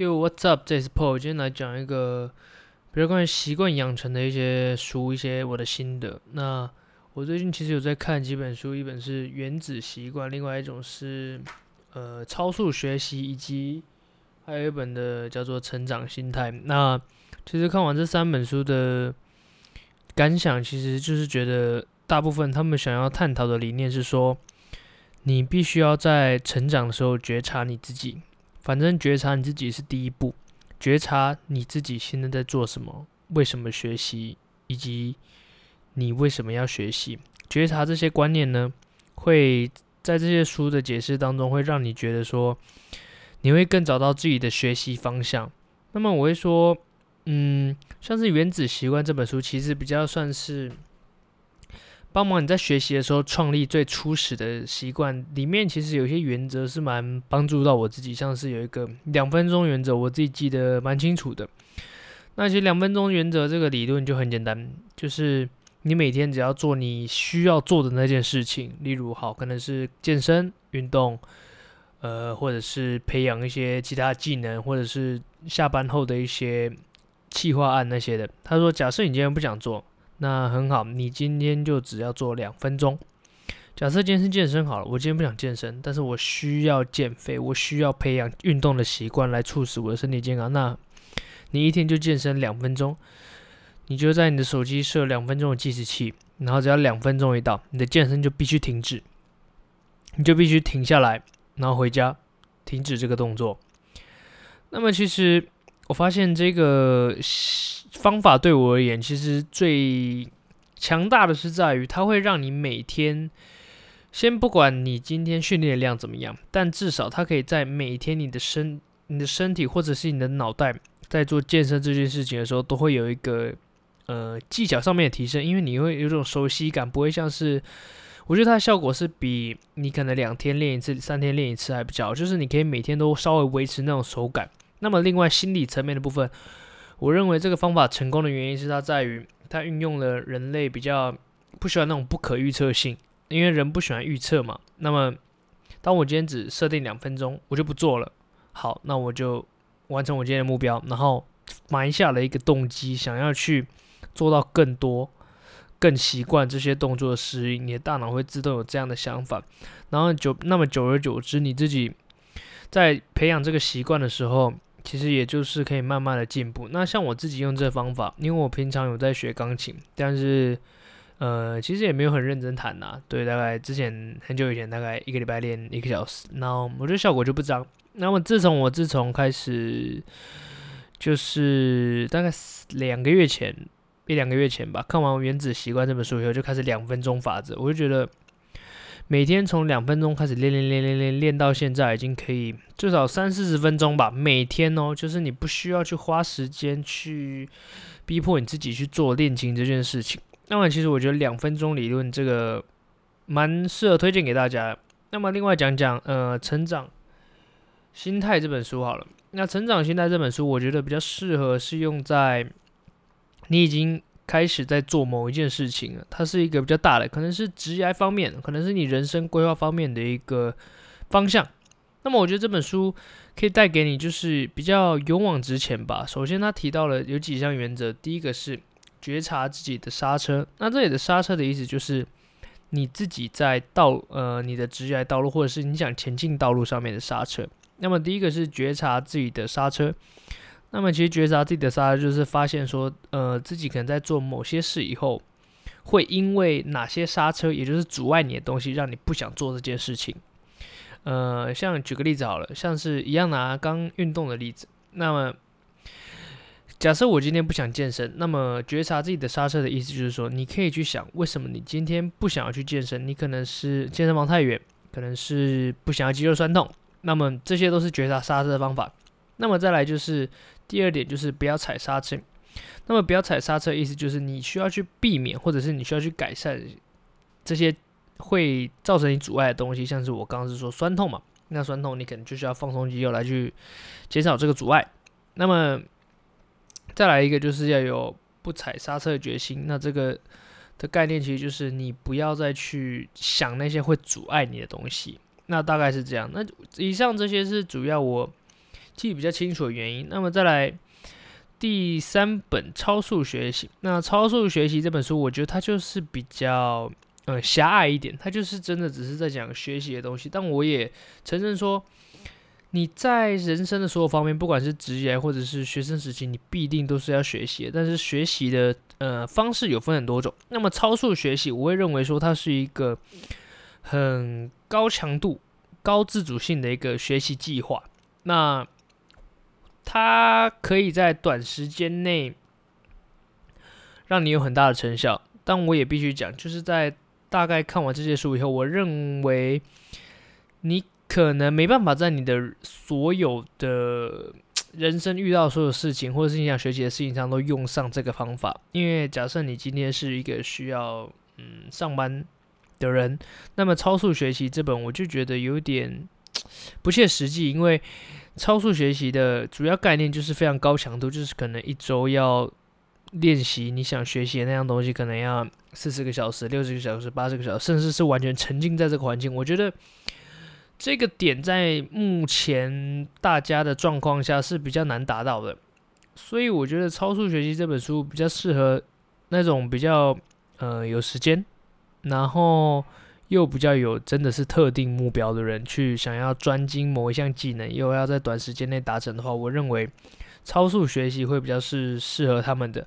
Yo, what's up？这是 Paul，今天来讲一个比较关于习惯养成的一些书，一些我的心得。那我最近其实有在看几本书，一本是《原子习惯》，另外一种是呃超速学习，以及还有一本的叫做《成长心态》。那其实看完这三本书的感想，其实就是觉得大部分他们想要探讨的理念是说，你必须要在成长的时候觉察你自己。反正觉察你自己是第一步，觉察你自己现在在做什么，为什么学习，以及你为什么要学习。觉察这些观念呢，会在这些书的解释当中，会让你觉得说，你会更找到自己的学习方向。那么我会说，嗯，像是《原子习惯》这本书，其实比较算是。帮忙你在学习的时候创立最初始的习惯，里面其实有些原则是蛮帮助到我自己，像是有一个两分钟原则，我自己记得蛮清楚的。那其实两分钟原则这个理论就很简单，就是你每天只要做你需要做的那件事情，例如好可能是健身运动，呃，或者是培养一些其他技能，或者是下班后的一些企划案那些的。他说，假设你今天不想做。那很好，你今天就只要做两分钟。假设今天是健身好了，我今天不想健身，但是我需要减肥，我需要培养运动的习惯来促使我的身体健康。那你一天就健身两分钟，你就在你的手机设两分钟的计时器，然后只要两分钟一到，你的健身就必须停止，你就必须停下来，然后回家停止这个动作。那么其实我发现这个。方法对我而言，其实最强大的是在于，它会让你每天，先不管你今天训练量怎么样，但至少它可以在每天你的身、你的身体或者是你的脑袋在做健身这件事情的时候，都会有一个呃技巧上面的提升，因为你会有种熟悉感，不会像是，我觉得它的效果是比你可能两天练一次、三天练一次还比较好，就是你可以每天都稍微维持那种手感。那么另外心理层面的部分。我认为这个方法成功的原因是它在于它运用了人类比较不喜欢那种不可预测性，因为人不喜欢预测嘛。那么，当我今天只设定两分钟，我就不做了。好，那我就完成我今天的目标，然后埋下了一个动机，想要去做到更多、更习惯这些动作的适应。你的大脑会自动有这样的想法，然后久那么久而久之，你自己在培养这个习惯的时候。其实也就是可以慢慢的进步。那像我自己用这方法，因为我平常有在学钢琴，但是呃，其实也没有很认真弹呐。对，大概之前很久以前，大概一个礼拜练一个小时，然后我觉得效果就不彰。那么自从我自从开始，就是大概两个月前，一两个月前吧，看完《原子习惯》这本书以后，就开始两分钟法则，我就觉得。每天从两分钟开始练练练练练练到现在，已经可以至少三四十分钟吧。每天哦，就是你不需要去花时间去逼迫你自己去做练琴这件事情。那么其实我觉得两分钟理论这个蛮适合推荐给大家。那么另外讲讲呃成长心态这本书好了。那成长心态这本书，我觉得比较适合是用在你已经。开始在做某一件事情，它是一个比较大的，可能是职业方面，可能是你人生规划方面的一个方向。那么，我觉得这本书可以带给你，就是比较勇往直前吧。首先，他提到了有几项原则，第一个是觉察自己的刹车。那这里的刹车的意思就是你自己在道呃你的职业道路，或者是你想前进道路上面的刹车。那么，第一个是觉察自己的刹车。那么，其实觉察自己的刹车，就是发现说，呃，自己可能在做某些事以后，会因为哪些刹车，也就是阻碍你的东西，让你不想做这件事情。呃，像举个例子好了，像是一样拿刚运动的例子。那么，假设我今天不想健身，那么觉察自己的刹车的意思就是说，你可以去想，为什么你今天不想要去健身？你可能是健身房太远，可能是不想要肌肉酸痛。那么这些都是觉察刹车的方法。那么再来就是。第二点就是不要踩刹车，那么不要踩刹车意思就是你需要去避免，或者是你需要去改善这些会造成你阻碍的东西，像是我刚刚是说酸痛嘛，那酸痛你可能就需要放松肌肉来去减少这个阻碍。那么再来一个就是要有不踩刹车的决心，那这个的概念其实就是你不要再去想那些会阻碍你的东西，那大概是这样。那以上这些是主要我。记比较清楚的原因。那么再来第三本超速学习，那超速学习这本书，我觉得它就是比较呃狭隘一点，它就是真的只是在讲学习的东西。但我也承认说，你在人生的所有方面，不管是职业或者是学生时期，你必定都是要学习的。但是学习的呃方式有分很多种。那么超速学习，我会认为说它是一个很高强度、高自主性的一个学习计划。那它可以在短时间内让你有很大的成效。但我也必须讲，就是在大概看完这些书以后，我认为你。可能没办法在你的所有的人生遇到所有事情，或者是你想学习的事情上都用上这个方法。因为假设你今天是一个需要嗯上班的人，那么超速学习这本我就觉得有点不切实际。因为超速学习的主要概念就是非常高强度，就是可能一周要练习你想学习的那样东西，可能要四十个小时、六十个小时、八十个小时，甚至是完全沉浸在这个环境。我觉得。这个点在目前大家的状况下是比较难达到的，所以我觉得《超速学习》这本书比较适合那种比较呃有时间，然后又比较有真的是特定目标的人去想要专精某一项技能，又要在短时间内达成的话，我认为超速学习会比较是适合他们的。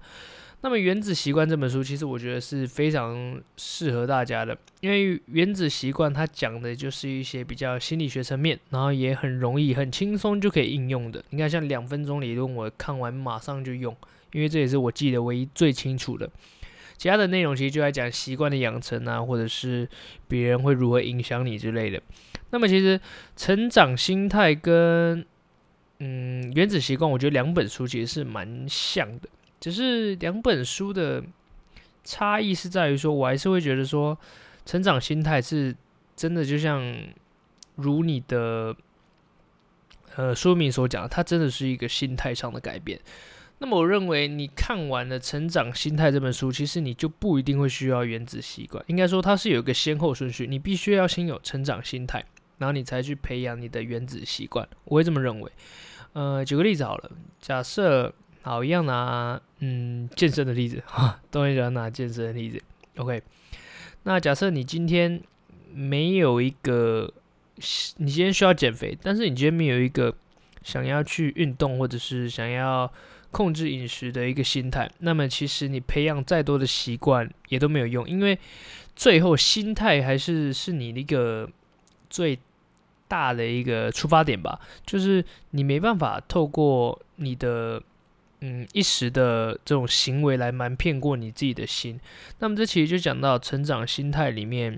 那么《原子习惯》这本书，其实我觉得是非常适合大家的，因为《原子习惯》它讲的就是一些比较心理学层面，然后也很容易、很轻松就可以应用的。你看，像两分钟理论，我看完马上就用，因为这也是我记得唯一最清楚的。其他的内容其实就在讲习惯的养成啊，或者是别人会如何影响你之类的。那么，其实成长心态跟嗯《原子习惯》，我觉得两本书其实是蛮像的。只是两本书的差异是在于说，我还是会觉得说，成长心态是真的，就像如你的呃书名所讲，它真的是一个心态上的改变。那么，我认为你看完了《成长心态》这本书，其实你就不一定会需要原子习惯。应该说，它是有一个先后顺序，你必须要先有成长心态，然后你才去培养你的原子习惯。我会这么认为。呃，举个例子好了，假设。好，一样拿嗯健身的例子哈，都很喜欢拿健身的例子。OK，那假设你今天没有一个，你今天需要减肥，但是你今天没有一个想要去运动或者是想要控制饮食的一个心态，那么其实你培养再多的习惯也都没有用，因为最后心态还是是你的一个最大的一个出发点吧，就是你没办法透过你的。嗯，一时的这种行为来瞒骗过你自己的心。那么这其实就讲到成长心态里面，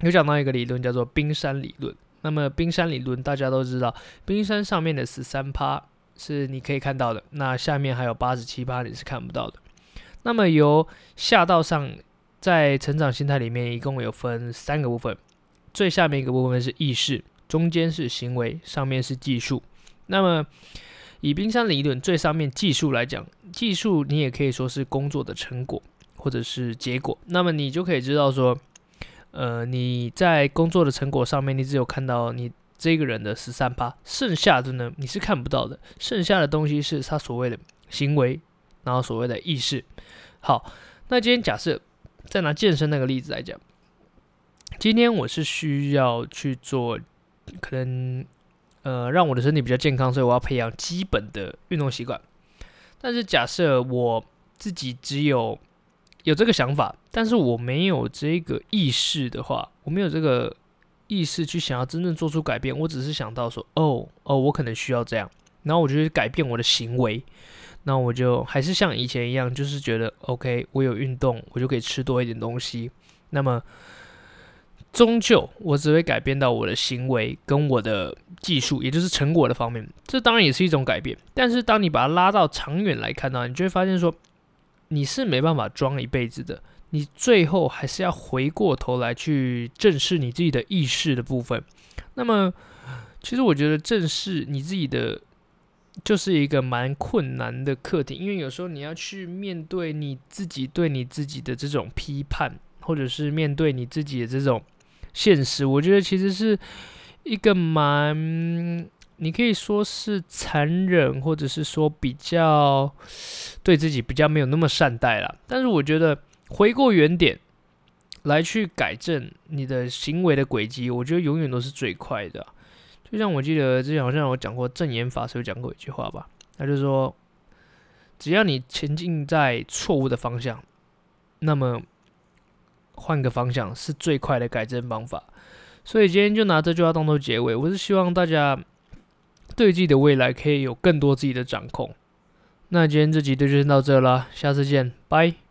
有讲到一个理论叫做冰山理论。那么冰山理论大家都知道，冰山上面的十三趴是你可以看到的，那下面还有八十七趴你是看不到的。那么由下到上，在成长心态里面一共有分三个部分，最下面一个部分是意识，中间是行为，上面是技术。那么以冰山理论最上面技术来讲，技术你也可以说是工作的成果或者是结果。那么你就可以知道说，呃，你在工作的成果上面，你只有看到你这个人的十三趴，剩下的呢你是看不到的。剩下的东西是他所谓的行为，然后所谓的意识。好，那今天假设再拿健身那个例子来讲，今天我是需要去做可能。呃，让我的身体比较健康，所以我要培养基本的运动习惯。但是假设我自己只有有这个想法，但是我没有这个意识的话，我没有这个意识去想要真正做出改变，我只是想到说，哦哦，我可能需要这样，然后我就去改变我的行为，那我就还是像以前一样，就是觉得 OK，我有运动，我就可以吃多一点东西，那么。终究，我只会改变到我的行为跟我的技术，也就是成果的方面。这当然也是一种改变。但是，当你把它拉到长远来看呢，你就会发现说，你是没办法装一辈子的。你最后还是要回过头来去正视你自己的意识的部分。那么，其实我觉得正视你自己的，就是一个蛮困难的课题，因为有时候你要去面对你自己对你自己的这种批判，或者是面对你自己的这种。现实，我觉得其实是一个蛮你可以说是残忍，或者是说比较对自己比较没有那么善待啦。但是我觉得回过原点来去改正你的行为的轨迹，我觉得永远都是最快的。就像我记得之前好像有讲过证言法师有讲过一句话吧，他就说，只要你前进在错误的方向，那么换个方向是最快的改正方法。所以今天就拿这句话当做结尾。我是希望大家对自己的未来可以有更多自己的掌控。那今天这集就先到这了，下次见，拜。